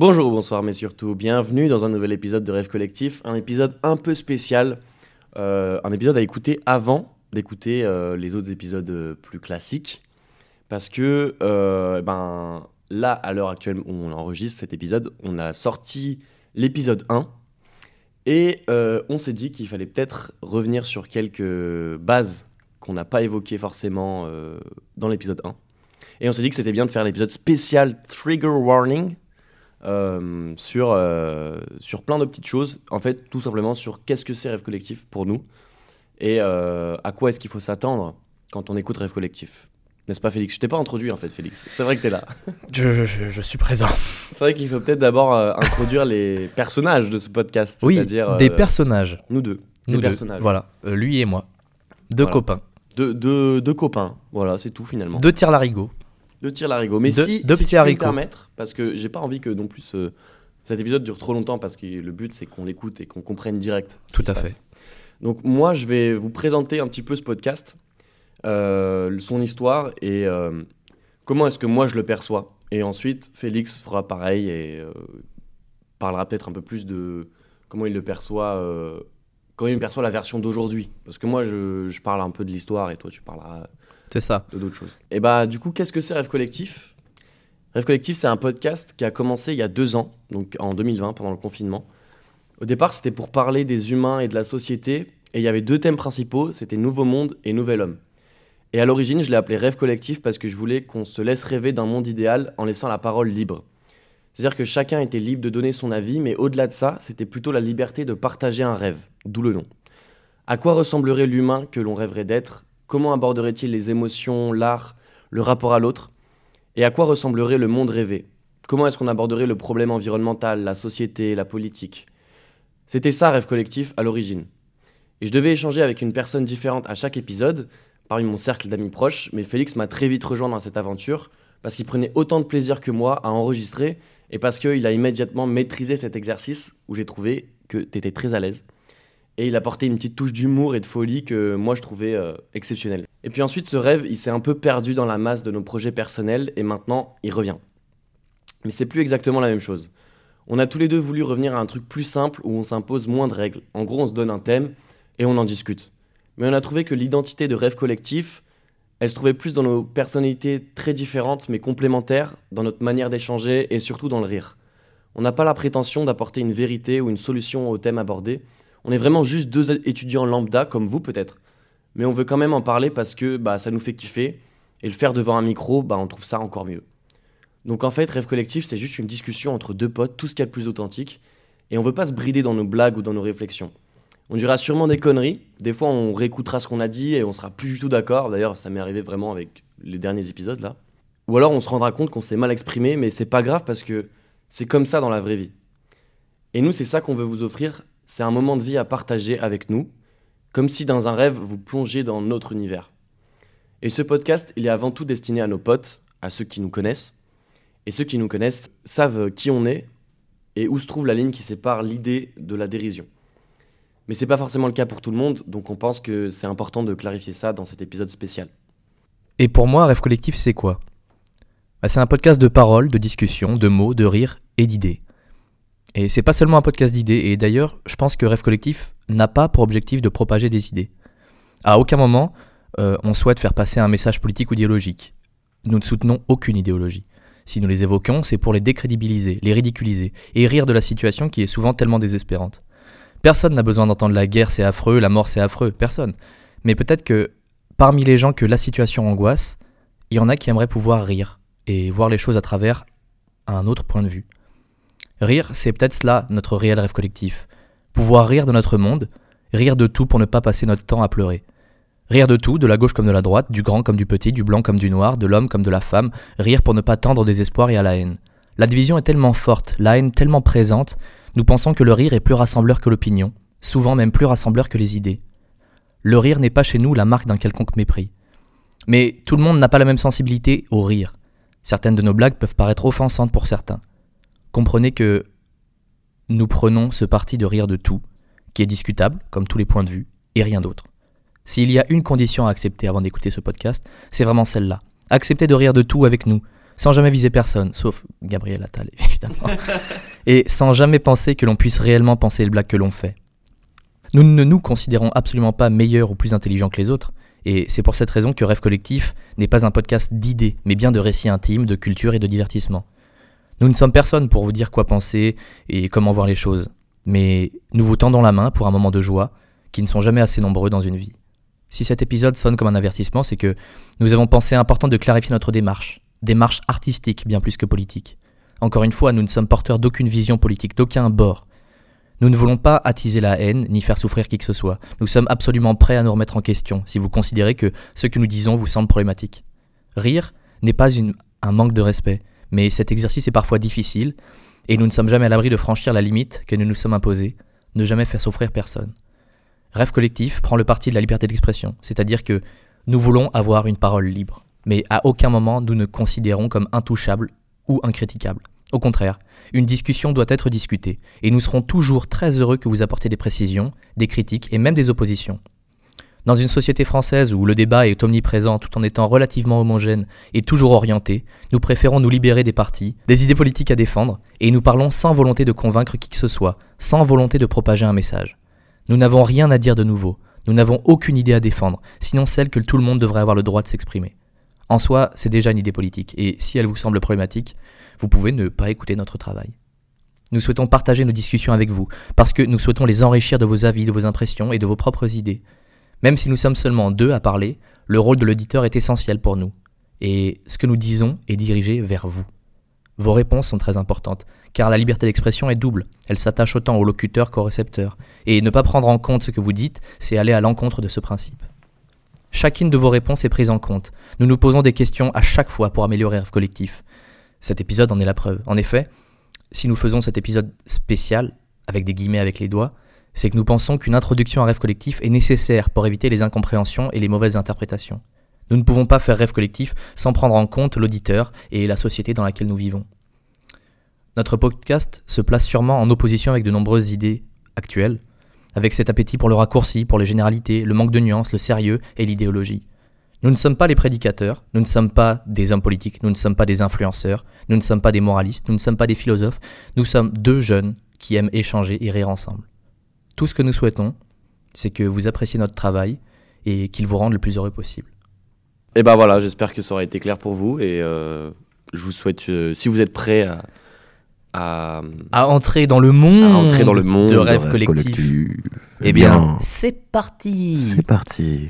Bonjour, bonsoir, mais surtout bienvenue dans un nouvel épisode de Rêve Collectif, un épisode un peu spécial, euh, un épisode à écouter avant d'écouter euh, les autres épisodes euh, plus classiques, parce que ben, là, à l'heure actuelle où on enregistre cet épisode, on a sorti l'épisode 1, et on s'est dit qu'il fallait peut-être revenir sur quelques bases qu'on n'a pas évoquées forcément dans l'épisode 1. Et on s'est dit que c'était bien de faire l'épisode spécial Trigger Warning euh, sur, euh, sur plein de petites choses. En fait, tout simplement sur qu'est-ce que c'est Rêve Collectif pour nous et euh, à quoi est-ce qu'il faut s'attendre quand on écoute Rêve Collectif. N'est-ce pas, Félix? Je t'ai pas introduit en fait, Félix. C'est vrai que t'es là. Je, je- je- je suis présent. C'est vrai qu'il faut peut-être d'abord introduire les personnages de ce podcast. Oui, c'est-à-dire, des personnages. Nous deux. Nous des deux. personnages. Voilà, lui et moi. Deux Voilà. copains. Deux, deux- deux copains. Voilà, c'est tout finalement. Deux tirs larigot. Deux tirs larigot. Mais Deux- si, deux si petits tu peux me permettre, parce que j'ai pas envie que non plus euh, cet épisode dure trop longtemps, parce que le but c'est qu'on l'écoute et qu'on comprenne direct. Tout à fait. passe. Donc moi, je vais vous présenter un petit peu ce podcast, euh, son histoire et euh, comment est-ce que moi je le perçois. Et ensuite, Félix fera pareil et parlera peut-être un peu plus de comment il le perçoit, comment il perçoit la version d'aujourd'hui. Parce que moi, je, je parle un peu de l'histoire et toi, tu parleras C'est ça. de d'autres choses. Et bah du coup, qu'est-ce que c'est Rêve Collectif? Rêve Collectif, c'est un podcast qui a commencé il y a deux ans, donc en 2020, pendant le confinement. Au départ, c'était pour parler des humains et de la société, et il y avait deux thèmes principaux, c'était Nouveau Monde et Nouvel Homme. Et à l'origine, je l'ai appelé Rêve Collectif parce que je voulais qu'on se laisse rêver d'un monde idéal en laissant la parole libre. C'est-à-dire que chacun était libre de donner son avis, mais au-delà de ça, c'était plutôt la liberté de partager un rêve, d'où le nom. À quoi ressemblerait l'humain que l'on rêverait d'être? Comment aborderait-il les émotions, l'art, le rapport à l'autre? Et à quoi ressemblerait le monde rêvé? Comment est-ce qu'on aborderait le problème environnemental, la société, la politique? C'était ça, Rêve Collectif, à l'origine. Et je devais échanger avec une personne différente à chaque épisode, parmi mon cercle d'amis proches, mais Félix m'a très vite rejoint dans cette aventure, parce qu'il prenait autant de plaisir que moi à enregistrer, et parce qu'il a immédiatement maîtrisé cet exercice où j'ai trouvé que tu étais très à l'aise. Et il apportait une petite touche d'humour et de folie que moi je trouvais euh, exceptionnelle. Et puis ensuite, ce rêve, il s'est un peu perdu dans la masse de nos projets personnels, et maintenant, il revient. Mais c'est plus exactement la même chose. On a tous les deux voulu revenir à un truc plus simple où on s'impose moins de règles. En gros, on se donne un thème et on en discute. Mais on a trouvé que l'identité de rêve collectif, elle se trouvait plus dans nos personnalités très différentes mais complémentaires, dans notre manière d'échanger et surtout dans le rire. On n'a pas la prétention d'apporter une vérité ou une solution au thème abordé. On est vraiment juste deux étudiants lambda comme vous peut-être. Mais on veut quand même en parler parce que bah, ça nous fait kiffer et le faire devant un micro, bah, on trouve ça encore mieux. Donc en fait, Rêve Collectif, c'est juste une discussion entre deux potes, tout ce qu'il y a de plus authentique, et on veut pas se brider dans nos blagues ou dans nos réflexions. On dira sûrement des conneries, des fois on réécoutera ce qu'on a dit et on sera plus du tout d'accord, d'ailleurs ça m'est arrivé vraiment avec les derniers épisodes là. Ou alors on se rendra compte qu'on s'est mal exprimé, mais c'est pas grave parce que c'est comme ça dans la vraie vie. Et nous, c'est ça qu'on veut vous offrir, c'est un moment de vie à partager avec nous, comme si dans un rêve vous plongiez dans notre univers. Et ce podcast, il est avant tout destiné à nos potes, à ceux qui nous connaissent, et ceux qui nous connaissent savent qui on est et où se trouve la ligne qui sépare l'idée de la dérision. Mais c'est pas forcément le cas pour tout le monde, donc on pense que c'est important de clarifier ça dans cet épisode spécial. Et pour moi, Rêve Collectif, c'est quoi? Bah, C'est un podcast de paroles, de discussions, de mots, de rires et d'idées. Et c'est pas seulement un podcast d'idées, et d'ailleurs, je pense que Rêve Collectif n'a pas pour objectif de propager des idées. À aucun moment, euh, on souhaite faire passer un message politique ou idéologique. Nous ne soutenons aucune idéologie. Si nous les évoquons, c'est pour les décrédibiliser, les ridiculiser, et rire de la situation qui est souvent tellement désespérante. Personne n'a besoin d'entendre la guerre c'est affreux, la mort c'est affreux, personne. Mais peut-être que parmi les gens que la situation angoisse, il y en a qui aimeraient pouvoir rire et voir les choses à travers un autre point de vue. Rire, c'est peut-être cela notre réel rêve collectif. Pouvoir rire de notre monde, rire de tout pour ne pas passer notre temps à pleurer. Rire de tout, de la gauche comme de la droite, du grand comme du petit, du blanc comme du noir, de l'homme comme de la femme, rire pour ne pas tendre au désespoir et à la haine. La division est tellement forte, la haine tellement présente, nous pensons que le rire est plus rassembleur que l'opinion, souvent même plus rassembleur que les idées. Le rire n'est pas chez nous la marque d'un quelconque mépris. Mais tout le monde n'a pas la même sensibilité au rire. Certaines de nos blagues peuvent paraître offensantes pour certains. Comprenez que nous prenons ce parti de rire de tout, qui est discutable, comme tous les points de vue, et rien d'autre. S'il y a une condition à accepter avant d'écouter ce podcast, c'est vraiment celle-là. Accepter de rire de tout avec nous, sans jamais viser personne, sauf Gabriel Attal, évidemment, et sans jamais penser que l'on puisse réellement penser les blagues que l'on fait. Nous ne nous considérons absolument pas meilleurs ou plus intelligents que les autres, et c'est pour cette raison que Rêve Collectif n'est pas un podcast d'idées, mais bien de récits intimes, de culture et de divertissement. Nous ne sommes personne pour vous dire quoi penser et comment voir les choses, mais nous vous tendons la main pour un moment de joie, qui ne sont jamais assez nombreux dans une vie. Si cet épisode sonne comme un avertissement, c'est que nous avons pensé important de clarifier notre démarche, démarche artistique bien plus que politique. Encore une fois, nous ne sommes porteurs d'aucune vision politique, d'aucun bord. Nous ne voulons pas attiser la haine ni faire souffrir qui que ce soit. Nous sommes absolument prêts à nous remettre en question si vous considérez que ce que nous disons vous semble problématique. Rire n'est pas un manque de respect, mais cet exercice est parfois difficile et nous ne sommes jamais à l'abri de franchir la limite que nous nous sommes imposée, ne jamais faire souffrir personne. Rêve collectif prend le parti de la liberté d'expression, c'est-à-dire que nous voulons avoir une parole libre, mais à aucun moment nous ne considérons comme intouchable ou incritiquable. Au contraire, une discussion doit être discutée, et nous serons toujours très heureux que vous apportiez des précisions, des critiques et même des oppositions. Dans une société française où le débat est omniprésent tout en étant relativement homogène et toujours orienté, nous préférons nous libérer des partis, des idées politiques à défendre, et nous parlons sans volonté de convaincre qui que ce soit, sans volonté de propager un message. Nous n'avons rien à dire de nouveau, nous n'avons aucune idée à défendre, sinon celle que tout le monde devrait avoir le droit de s'exprimer. En soi, c'est déjà une idée politique, et si elle vous semble problématique, vous pouvez ne pas écouter notre travail. Nous souhaitons partager nos discussions avec vous, parce que nous souhaitons les enrichir de vos avis, de vos impressions et de vos propres idées. Même si nous sommes seulement deux à parler, le rôle de l'auditeur est essentiel pour nous. Et ce que nous disons est dirigé vers vous. Vos réponses sont très importantes, car la liberté d'expression est double. Elle s'attache autant au locuteur qu'au récepteur. Et ne pas prendre en compte ce que vous dites, c'est aller à l'encontre de ce principe. Chacune de vos réponses est prise en compte. Nous nous posons des questions à chaque fois pour améliorer Rêve Collectif. Cet épisode en est la preuve. En effet, si nous faisons cet épisode spécial, avec des guillemets avec les doigts, c'est que nous pensons qu'une introduction à rêve collectif est nécessaire pour éviter les incompréhensions et les mauvaises interprétations. Nous ne pouvons pas faire rêve collectif sans prendre en compte l'auditeur et la société dans laquelle nous vivons. Notre podcast se place sûrement en opposition avec de nombreuses idées actuelles, avec cet appétit pour le raccourci, pour les généralités, le manque de nuances, le sérieux et l'idéologie. Nous ne sommes pas les prédicateurs, nous ne sommes pas des hommes politiques, nous ne sommes pas des influenceurs, nous ne sommes pas des moralistes, nous ne sommes pas des philosophes, nous sommes deux jeunes qui aiment échanger et rire ensemble. Tout ce que nous souhaitons, c'est que vous appréciez notre travail et qu'il vous rende le plus heureux possible. Et ben voilà, j'espère que ça aura été clair pour vous et euh, je vous souhaite, euh, si vous êtes prêts à, à, À entrer dans le monde, à entrer dans le monde de rêve Rêve collectif. collectif. Eh bien, c'est parti c'est parti.